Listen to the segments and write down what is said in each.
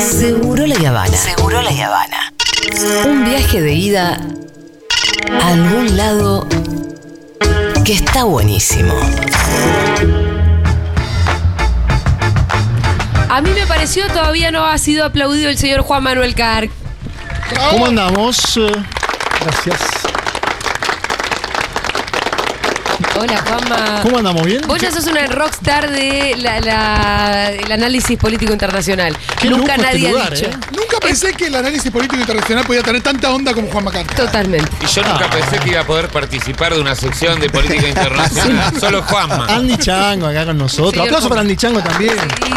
Seguro la Habana. Seguro la Habana. Un viaje de ida a algún lado que está buenísimo. A mí me pareció todavía no ha sido aplaudido el señor Juan Manuel Carr. ¿Cómo andamos? Gracias. Hola, Juanma. ¿Cómo andamos? ¿Bien? Vos ya sos una rockstar de la- la- el análisis político internacional. Qué Nunca lujo este nadie lugar, ha dicho. ¿eh? Nunca pensé que el análisis político internacional podía tener tanta onda como Juan Macarta. Totalmente. Y yo nunca pensé que iba a poder participar de una sección de política internacional. Solo Juanma. Andy Chango acá con nosotros. Señor Aplauso para Andy Chango también. Sí.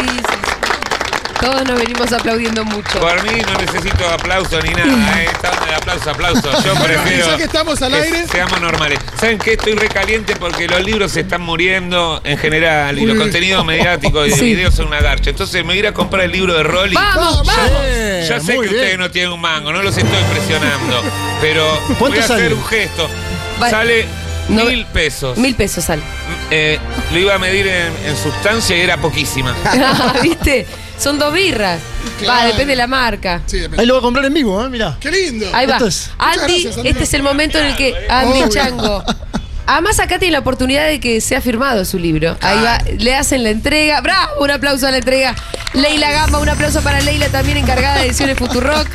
Todos nos venimos aplaudiendo mucho. Por mí no necesito aplauso ni nada, ¿eh? Estamos de aplauso, aplauso. Yo prefiero. ya que estamos al aire. Seamos normales. ¿Saben qué? Estoy recaliente porque los libros se están muriendo en general y los contenidos mediáticos y de Sí. videos son una garcha. Entonces me voy a ir a comprar el libro de Rolly. ¡Vamos, vamos! Eh, Ya sé que bien. ustedes no tienen un mango, no los estoy presionando. Pero voy ¿Cuánto a hacer sale? un gesto. Sale No- mil pesos. Mil pesos sale. Eh, lo iba a medir en, en sustancia y era poquísima. ¿Viste? Son dos birras. Va, depende de la marca. Sí, depende. Ahí lo voy a comprar en vivo, ¿eh? Mirá. Qué lindo. Ahí va. Esto es- Andy, Muchas gracias, Andy. este es el momento en el que Andy Obvio. Chango. Además, acá tiene la oportunidad de que sea firmado su libro. Ahí va, le hacen la entrega. ¡Bravo! Un aplauso a la entrega. Leila Gamba, un aplauso para Leila, también encargada de ediciones Futurock.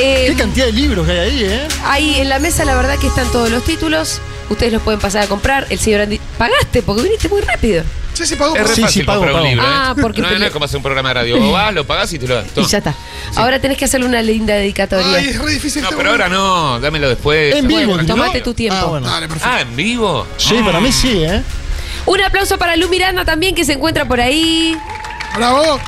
Eh, Qué cantidad de libros que hay ahí, ¿eh? ahí en la mesa, la verdad que están todos los títulos. Ustedes los pueden pasar a comprar. El señor Andy. ¿Pagaste? Porque viniste muy rápido. Sí, sí, pagó Es por re Sí, fácil sí, pago, comprar un pago. libro. ¿eh? Ah, porque no, no es como hacer un programa de radio. Vos vas, lo pagás y te lo das. Y ya está. Ahora tenés que hacerle una linda dedicatoria. Ay, es re difícil. No, este pero ahora no, dámelo después. En vivo, Bueno, ¿no? tomate tu tiempo. Ah, bueno. Dale, perfecto. Ah, ¿en vivo? Sí, para mí sí, ¿eh? Un aplauso para Lu Miranda también, que se encuentra por ahí. Bravo.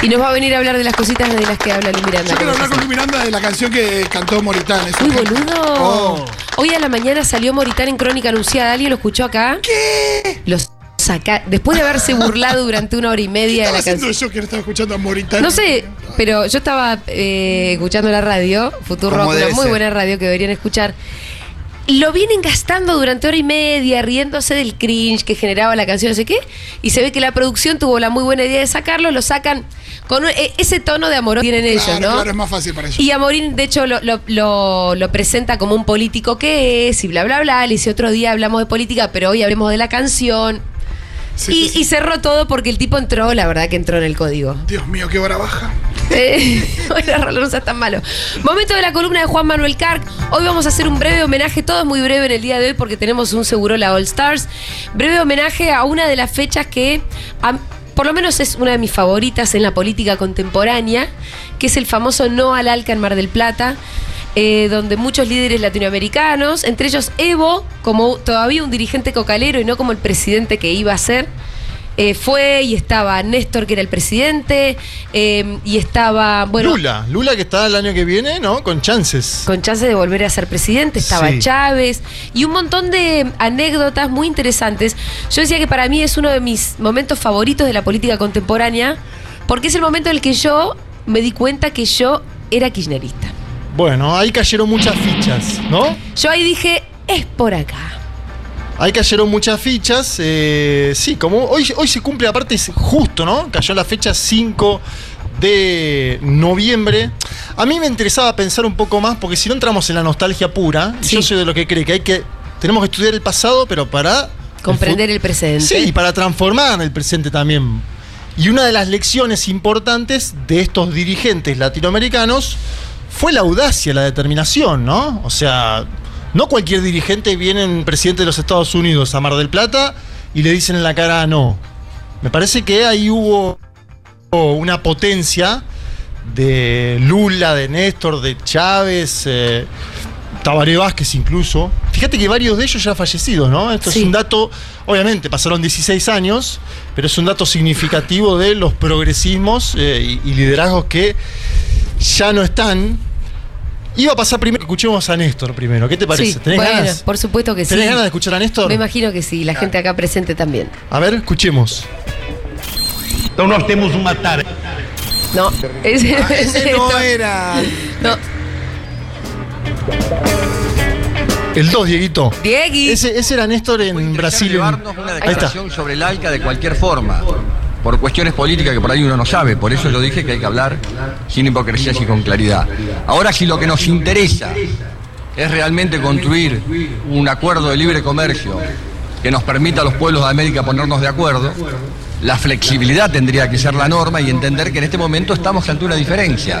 Y nos va a venir a hablar de las cositas de las que habla Lu Miranda. Yo quiero hablar con Lu Miranda de la canción que cantó Moritán. Un- boludo. Oh. Hoy a la mañana salió Moritán en Crónica Anunciada. ¿Alguien lo escuchó acá? ¿Qué? Los saca Después de haberse burlado durante una hora y ¿Qué media de la canción. yo que no estaba escuchando a Moritán? No sé, pero yo estaba eh, escuchando la radio, Futuro una muy ser. buena radio que deberían escuchar. Lo vienen gastando durante hora y media, riéndose del cringe que generaba la canción, no sé qué. Y se ve que la producción tuvo la muy buena idea de sacarlo, lo sacan con un- e- ese tono de amor que tienen ellos, ¿no? claro, es más fácil para ellos. Y Amorín, de hecho, lo, lo- lo- lo presenta como un político que es y bla, bla, bla. Le dice otro día hablamos de política, pero hoy hablemos de la canción. Sí, y, sí, sí. y cerró todo porque el tipo entró, la verdad que entró en el código. Dios mío, qué vara baja. Eh, bueno, no tan malo. Momento de la columna de Juan Manuel Carc. Hoy vamos a hacer un breve homenaje, todo es muy breve en el día de hoy porque tenemos un seguro la All Stars. Breve homenaje a una de las fechas que, por lo menos es una de mis favoritas en la política contemporánea, que es el famoso No al Alca en Mar del Plata. eh, donde muchos líderes latinoamericanos, entre ellos Evo, como todavía un dirigente cocalero y no como el presidente que iba a ser, eh, fue y estaba Néstor, que era el presidente, eh, y estaba, bueno, Lula. Lula que está el año que viene, ¿no? Con chances. con chance de volver a ser presidente, estaba Sí. Chávez, y un montón de anécdotas muy interesantes. Yo decía que para mí es uno de mis momentos favoritos de la política contemporánea, porque es el momento en el que yo me di cuenta que yo era kirchnerista. Bueno, ahí cayeron muchas fichas, ¿no? Yo ahí dije, es por acá. Ahí cayeron muchas fichas. eh, sí, como hoy, hoy se cumple, aparte es justo, ¿no? Cayó la fecha 5 de noviembre. A mí me interesaba pensar un poco más, porque si no entramos en la nostalgia pura, Sí. yo soy de lo que cree que hay que. Tenemos que estudiar el pasado, pero para. Comprender fu- el presente. Sí, y para transformar el presente también. Y una de las lecciones importantes de estos dirigentes latinoamericanos fue la audacia, la determinación, ¿no? O sea, no cualquier dirigente viene en presidente de los Estados Unidos a Mar del Plata y le dicen en la cara no. Me parece que ahí hubo una potencia de Lula, de Néstor, de Chávez, eh, Tabaré Vázquez incluso. Fíjate que varios de ellos ya fallecidos, ¿no? Esto Sí. es un dato, obviamente pasaron 16 años, pero es un dato significativo de los progresismos eh, y, y liderazgos que ya no están. Iba a pasar primero que escuchemos a Néstor primero. ¿Qué te parece? Sí, ¿Tenés bueno, ganas? por supuesto que sí. ¿Tenés ganas de escuchar a Néstor? Me imagino que sí, la gente acá presente también. A ver, escuchemos. Então nós temos uma tarefa. No, ese, Ese no era. no. El 2, Dieguito. Diegui. Ese, ese era Néstor en Brasil. llevarnos una Ahí está. declaración sobre el ALCA de cualquier forma. Por cuestiones políticas que por ahí uno no sabe. Por eso yo dije que hay que hablar sin hipocresías y con claridad. Ahora, si lo que nos interesa es realmente construir un acuerdo de libre comercio que nos permita a los pueblos de América ponernos de acuerdo, la flexibilidad tendría que ser la norma y entender que en este momento estamos ante una diferencia.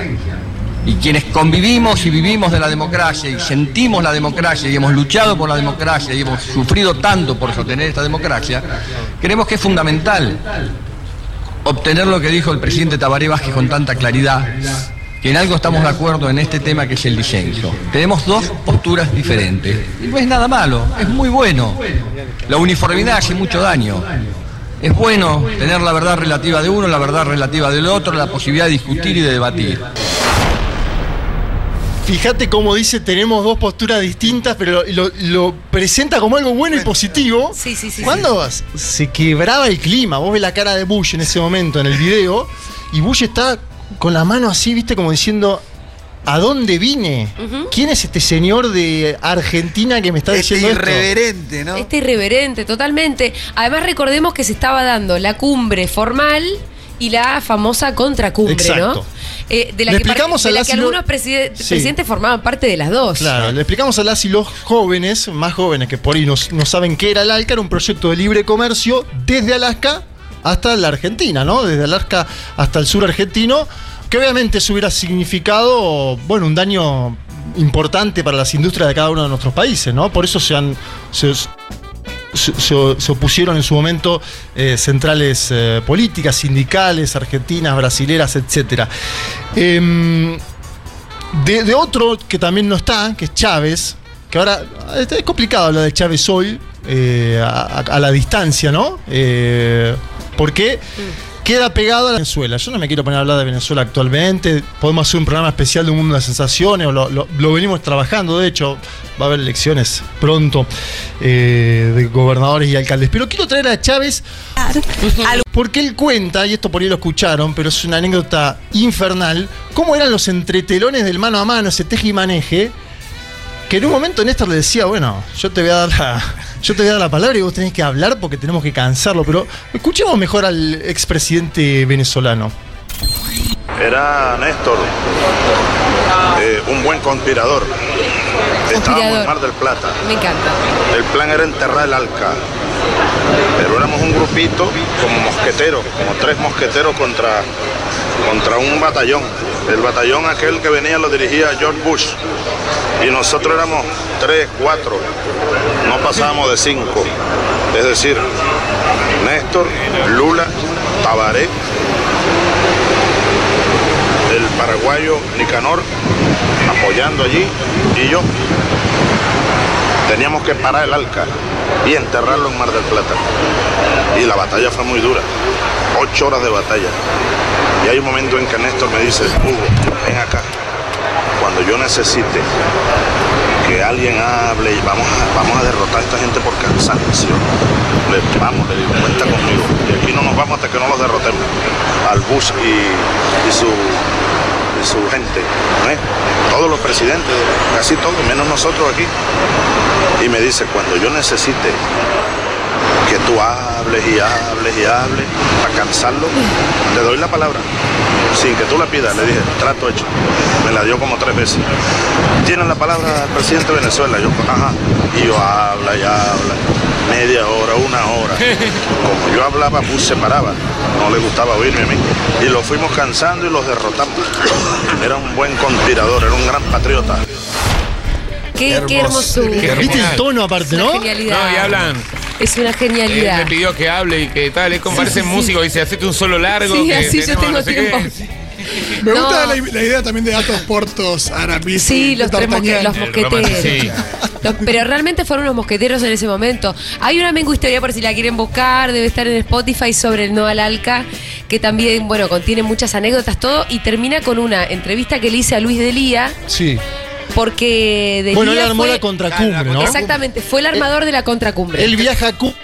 Y quienes convivimos y vivimos de la democracia y sentimos la democracia y hemos luchado por la democracia y hemos sufrido tanto por sostener esta democracia, creemos que es fundamental obtener lo que dijo el presidente Tabaré Vázquez con tanta claridad, que en algo estamos de acuerdo en este tema que es el disenso. Tenemos dos posturas diferentes. Y no es nada malo, es muy bueno. La uniformidad hace mucho daño. Es bueno tener la verdad relativa de uno, la verdad relativa del otro, la posibilidad de discutir y de debatir. Fíjate cómo dice, tenemos dos posturas distintas, pero lo, lo presenta como algo bueno y positivo. Sí, sí, sí, Cuando se quebraba el clima, vos ves la cara de Bush en ese momento en el video, y Bush está con la mano así, viste, como diciendo, ¿a dónde vine? ¿Quién es este señor de Argentina que me está Este diciendo esto? irreverente, ¿no? Este irreverente, totalmente. Además, recordemos que se estaba dando la cumbre formal y la famosa contracumbre, Exacto. ¿no? Eh, de la Le que, explicamos de a la que algunos preside- Sí. presidentes formaban parte de las dos. Claro, le explicamos a las y los jóvenes, más jóvenes que por ahí no, no saben qué era el ALCA, era un proyecto de libre comercio desde Alaska hasta la Argentina, ¿no? Desde Alaska hasta el sur argentino, que obviamente eso hubiera significado, bueno, un daño importante para las industrias de cada uno de nuestros países, ¿no? Por eso se han... se- se, se- opusieron en su momento eh, centrales eh, políticas, sindicales, argentinas, brasileras, etc. de, de otro que también no está, que es Chávez, que ahora es complicado hablar de Chávez hoy, eh, a, la distancia, ¿no? Porque queda pegado a la Venezuela. Yo no me quiero poner a hablar de Venezuela actualmente. Podemos hacer un programa especial de un mundo de sensaciones, lo venimos trabajando, de hecho, va a haber elecciones pronto eh, de gobernadores y alcaldes. Pero quiero traer a Chávez porque él cuenta, y esto por ahí lo escucharon, pero es una anécdota infernal, cómo eran los entretelones del mano a mano, ese teje y maneje, que en un momento Néstor le decía, bueno, yo te voy a dar la, yo te voy a dar la palabra y vos tenés que hablar porque tenemos que cansarlo, pero escuchemos mejor al expresidente venezolano. Era Néstor, eh, un buen conspirador. Estábamos en. Mar del Plata. Me encanta. El plan era enterrar el Alca. Pero éramos un grupito como mosqueteros, como tres mosqueteros contra, contra un batallón. El batallón aquel que venía lo dirigía George Bush. Y nosotros éramos tres, cuatro. No pasábamos de cinco. Es decir, Néstor, Lula, Tabaré, el paraguayo Nicanor apoyando allí y yo. Teníamos que parar el Alca y enterrarlo en Mar del Plata. Y la batalla fue muy dura. Ocho horas de batalla. Y hay un momento en que Néstor me dice, Hugo, ven acá. Cuando yo necesite que alguien hable y vamos a, vamos a derrotar a esta gente por cansancio. Le, vamos, le digo, cuenta conmigo. Y aquí no nos vamos hasta que no los derrotemos. Al Bush y, y su y su gente, ¿eh? todos los presidentes, casi todos, menos nosotros aquí. Y me dice, cuando yo necesite que tú hables y hables y hables para cansarlo, te doy la palabra. Sin que tú la pidas, le dije, trato hecho. Me la dio como tres veces. ¿Tienen la palabra el presidente de Venezuela? Yo, ajá. Y yo habla y habla. Media hora, una hora. Como yo hablaba, Bush se paraba. No le gustaba oírme a mí. Y lo fuimos cansando y los derrotamos. Era un buen conspirador, era un gran patriota. Qué, qué hermoso. hermosura. Qué ¿Viste el tono aparte, no? No, y hablan. Es una Él genialidad. me pidió que hable y que tal. Es como parece sí, sí. músico. Dice, hacete un solo largo. Sí, que así yo tengo no sé qué". tiempo. Me No. gusta la, la idea también de Atos Portos, Aramis. Sí, los tres mosque- los mosqueteros. sí. Los- pero realmente fueron los mosqueteros en ese momento. Hay una mengu historia por si la quieren buscar, debe estar en Spotify sobre el no al Alca, que también, bueno, contiene muchas anécdotas, todo, y termina con una entrevista que le hice a Luis Delía, Sí. Porque Delía Bueno, él armó fue- la contracumbre, ¿no? Exactamente, fue el armador de la contracumbre. Él viaja a Cu-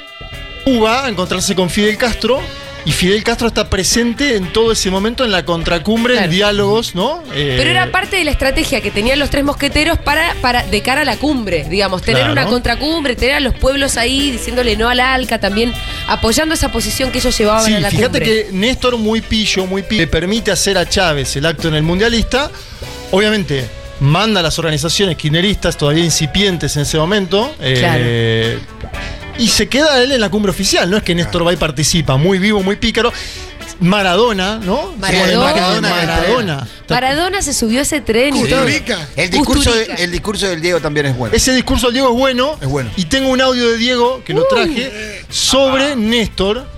Cuba a encontrarse con Fidel Castro y Fidel Castro está presente en todo ese momento en la contracumbre, Claro. en diálogos, ¿no? Eh, Pero era parte de la estrategia que tenían los tres mosqueteros para, para de cara a la cumbre, digamos, tener Claro. una contracumbre, tener a los pueblos ahí diciéndole no al ALCA, también apoyando esa posición que ellos llevaban Sí, a la fíjate cumbre. que Néstor muy pillo, muy pillo, le permite hacer a Chávez el acto en el mundialista. Obviamente, manda a las organizaciones kirchneristas todavía incipientes en ese momento. eh, Y se queda él en la cumbre oficial. No es que Néstor va y participa, muy vivo, muy pícaro. Maradona, ¿no? Maradona. Maradona. Maradona. Maradona se subió a ese tren y. Custurica. El discurso, de- el discurso del Diego también es bueno. Ese discurso del Diego es bueno. Es bueno. Y tengo un audio de Diego que lo traje sobre Néstor.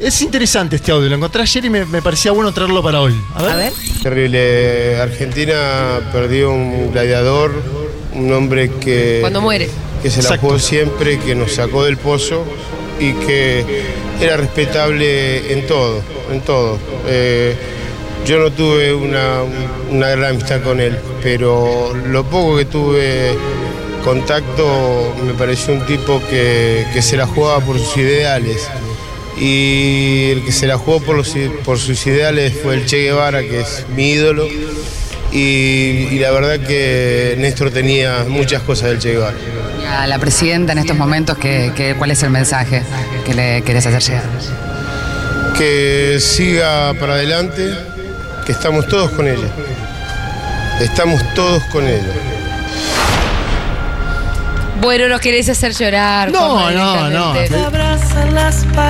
Es interesante este audio. Lo encontré ayer y me, me parecía bueno traerlo para hoy. A ver. A ver. Terrible. Argentina perdió un gladiador, un hombre que, Cuando muere. que se la Exacto. jugó siempre, que nos sacó del pozo y que era respetable en todo, en todo. Eh, yo no tuve una, una gran amistad con él, pero lo poco que tuve contacto me pareció un tipo que, que se la jugaba por sus ideales. Y el que se la jugó por, los, por sus ideales fue el Che Guevara, que es mi ídolo. Y, y la verdad que Néstor tenía muchas cosas del Che Guevara. Y a la presidenta en estos momentos, ¿qué, qué- cuál es el mensaje que le querés hacer llegar? Que siga para adelante, que estamos todos con ella. Estamos todos con ella. Bueno, nos querés hacer llorar. No, Juanma, no, no. directamente.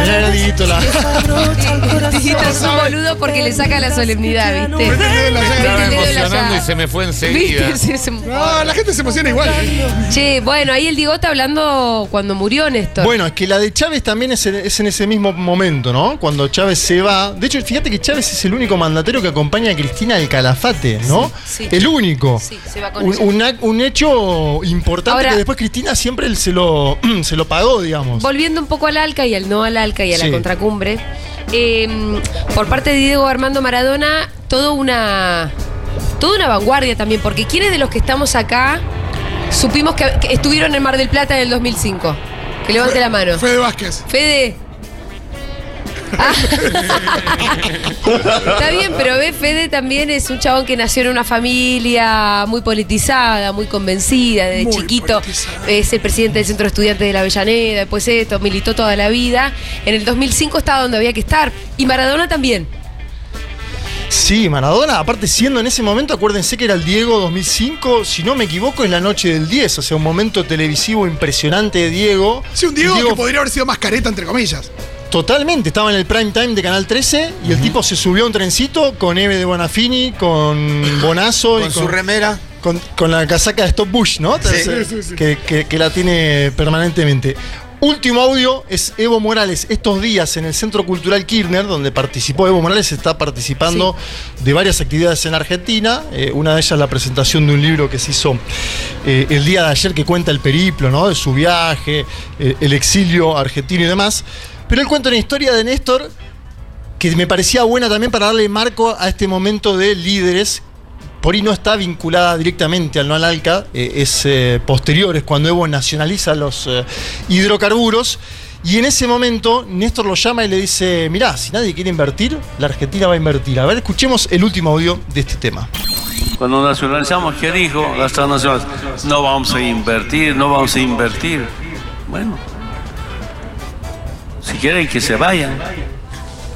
Era Dieguito la- Dieguito es un boludo porque le saca la solemnidad, ¿viste? Mete el dedo en la llaga. Estaba Mete el dedo en la emocionando y llaga. se me fue enseguida. ¿Viste? Sí, se- No, la gente se emociona igual. Che, bueno, ahí el Diego está hablando cuando murió Néstor. Bueno, es que la de Chávez también es en, es en ese mismo momento, ¿no? Cuando Chávez se va. De hecho, fíjate que Chávez es el único mandatario que acompaña a Cristina al Calafate, ¿no? Sí, sí. El único. Sí, se va con Un, ella. un ac- un hecho importante Ahora- que después Cristina siempre se lo, se lo pagó, digamos. Volviendo un poco al ALCA y al no al ALCA y a la Sí. contracumbre, eh, por parte de Diego Armando Maradona, toda una, toda una vanguardia también, porque ¿quiénes de los que estamos acá supimos que, que estuvieron en Mar del Plata en el 2005? Que levante la mano. Fede Vázquez. Fede. Ah. Está bien, pero ve, Fede también es un chabón que nació en una familia muy politizada, muy convencida, desde Muy chiquito. politizada. Es el presidente del Centro de Estudiantes de la Avellaneda, después esto, militó toda la vida. En el 2005 estaba donde había que estar. Y Maradona también. Sí, Maradona, aparte siendo en ese momento, acuérdense que era el Diego 2005, si no me equivoco, es la noche del 10, o sea, un momento televisivo impresionante de Diego. Sí, un Diego, que podría haber sido más careta, entre comillas. Totalmente, estaba en el prime time de Canal 13 y el tipo se subió a un trencito con Eve de Bonafini, con Bonazo y Con su remera. con, con la casaca de Stop Bush, ¿no? Sí. Entonces, Sí, sí, sí. Que, que- que la tiene permanentemente. Último audio es Evo Morales. Estos días en el Centro Cultural Kirchner, donde participó Evo Morales, está participando de varias actividades en Argentina. Eh, una de ellas la presentación de un libro que se hizo eh, el día de ayer que cuenta el periplo, ¿no? De su viaje, eh, el exilio argentino y demás. Pero él cuenta una historia de Néstor que me parecía buena también para darle marco a este momento de líderes. Por ahí no está vinculada directamente al no al ALCA, eh, es eh, posterior, es cuando Evo nacionaliza los eh, hidrocarburos. Y en ese momento Néstor lo llama y le dice, mirá, si nadie quiere invertir, la Argentina va a invertir. A ver, escuchemos el último audio de este tema. Cuando nacionalizamos, ¿qué dijo las transnacionales? No vamos a invertir, no vamos a invertir. Bueno, si quieren que se vayan.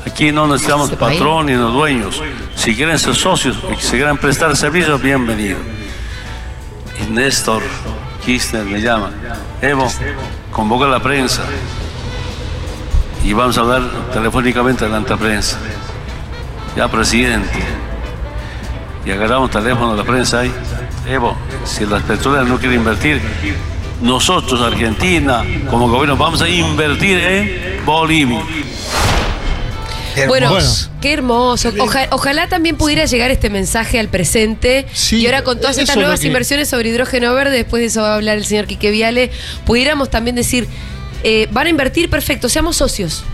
Aquí no necesitamos patrón ni los dueños. Si quieren ser socios y si quieren prestar servicios, bienvenido. Y Néstor Kirchner me llama. Evo, convoca a la prensa. Y vamos a hablar telefónicamente delante de la prensa. Ya, presidente. Y agarramos teléfono de la prensa ahí. Evo, si las petroleras no quieren invertir, nosotros, Argentina, como gobierno, vamos a invertir en Bolivia. Bueno, Bueno. qué hermoso. Oja- ojalá también pudiera llegar este mensaje al presente. Sí, y ahora con todas estas nuevas que- inversiones sobre hidrógeno verde, después de eso va a hablar el señor Quique Viale, pudiéramos también decir, eh, van a invertir, perfecto, seamos socios,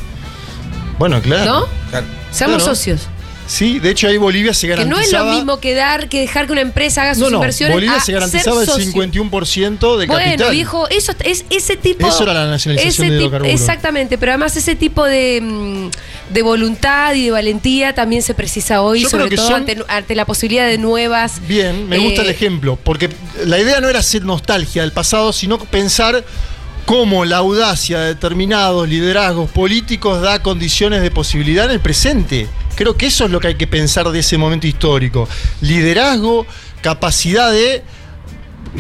Bueno, claro. ¿no? Claro. Seamos Claro. socios. Sí, de hecho ahí Bolivia se Que garantizaba... no es lo mismo que dar, que dejar que una empresa haga sus No, no, inversiones. Bolivia a se garantizaba el socio. 51% de Bueno, capital. viejo, eso es ese tipo. Eso era la nacionalización ese de hidrocarburos. Exactamente, pero además ese tipo de, mm, de voluntad y de valentía también se precisa hoy, Yo creo sobre que todo son- ante, ante la posibilidad de nuevas. Bien, me gusta eh, el ejemplo, porque la idea no era hacer nostalgia del pasado, sino pensar cómo la audacia de determinados liderazgos políticos da condiciones de posibilidad en el presente. Creo que eso es lo que hay que pensar de ese momento histórico. Liderazgo, capacidad de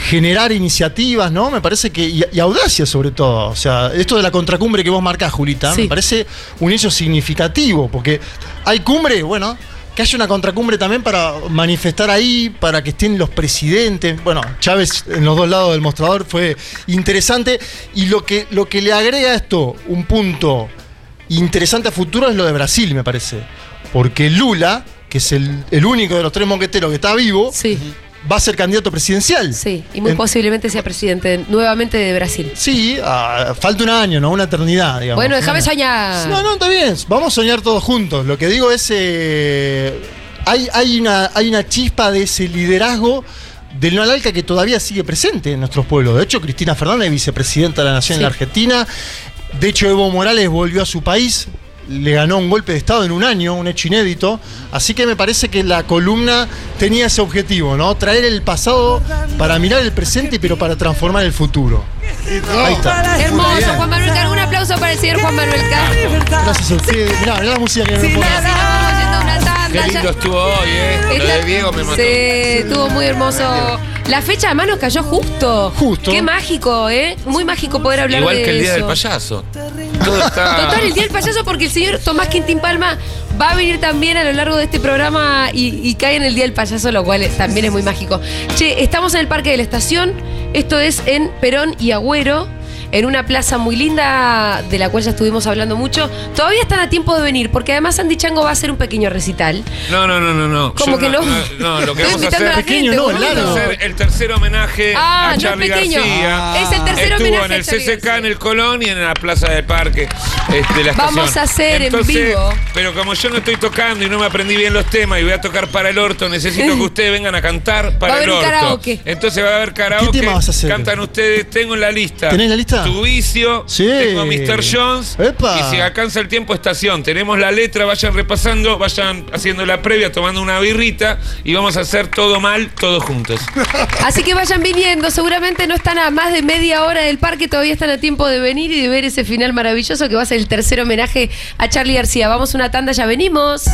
generar iniciativas, ¿no? Me parece que. Y, y audacia, sobre todo. O sea, esto de la contracumbre que vos marcás, Julita, Sí. me parece un hecho significativo, porque hay cumbre, bueno. Que haya una contracumbre también para manifestar ahí, para que estén los presidentes. Bueno, Chávez en los dos lados del mostrador fue interesante. Y lo que, lo que le agrega a esto un punto interesante a futuro es lo de Brasil, me parece. Porque Lula, que es el, el único de los tres moqueteros que está vivo, va a ser candidato presidencial. Sí, y muy En- posiblemente sea presidente nuevamente de Brasil. Sí, falta un año, ¿no? Una eternidad, digamos. Bueno, déjame soñar. No, no, está bien. Vamos a soñar todos juntos. Lo que digo es. eh, hay, hay, una, hay una chispa de ese liderazgo del no alca que todavía sigue presente en nuestros pueblos. De hecho, Cristina Fernández, vicepresidenta de la Nación en la Sí. Argentina. De hecho, Evo Morales volvió a su país. Le ganó un golpe de Estado en un año, un hecho inédito. Así que me parece que la columna tenía ese objetivo, ¿no? Traer el pasado para mirar el presente, pero para transformar el futuro. Ahí está. Hermoso. Juan Manuel Carr. Un aplauso para el señor Juan Manuel Carr. Gracias a usted. Mirá, mirá la música que me tanda. Qué lindo estuvo hoy, ¿eh? Lo de Diego me mató. Sí, estuvo muy hermoso. La fecha además nos cayó justo. Justo. Qué mágico, ¿eh? Muy mágico poder hablar Igual de que el día eso. del payaso. Todo está. Total, el día del payaso porque el señor Tomás Quintín Palma va a venir también a lo largo de este programa y, cae en el día del payaso, lo cual también es muy mágico. Che, estamos en el Parque de la Estación, esto es en Perón y Agüero. En una plaza muy linda, de la cual ya estuvimos hablando mucho. Todavía están a tiempo de venir, porque además Andy Chango va a hacer un pequeño recital. No, no, no, no, no. ¿Cómo Yo que no? No, lo que vamos a a hacer. la Pequeño, gente, no, a hacer el tercer homenaje Ah, a no Charlie pequeño. García. Es el tercer Estuvo homenaje en a el CCK en el Colón y en la Plaza del Parque este, de la Vamos a hacer en vivo. Pero como yo no estoy tocando y no me aprendí bien los temas y voy a tocar para el orto, necesito que ustedes vengan a cantar para Va a el haber un orto. karaoke. Entonces va a haber karaoke. ¿Qué tema vas a hacer? Cantan ustedes, tengo en la lista. ¿Tenés la lista? Tu vicio, Sí. tengo Mr. Jones. Epa. Y si alcanza el tiempo, estación. Tenemos la letra, vayan repasando, vayan haciendo la previa, tomando una birrita y vamos a hacer todo mal, todos juntos. Así que vayan viniendo, seguramente no están a más de media hora del parque, todavía están a tiempo de venir y de ver ese final maravilloso que va a ser el tercer homenaje a Charlie García. Vamos una tanda, ya venimos.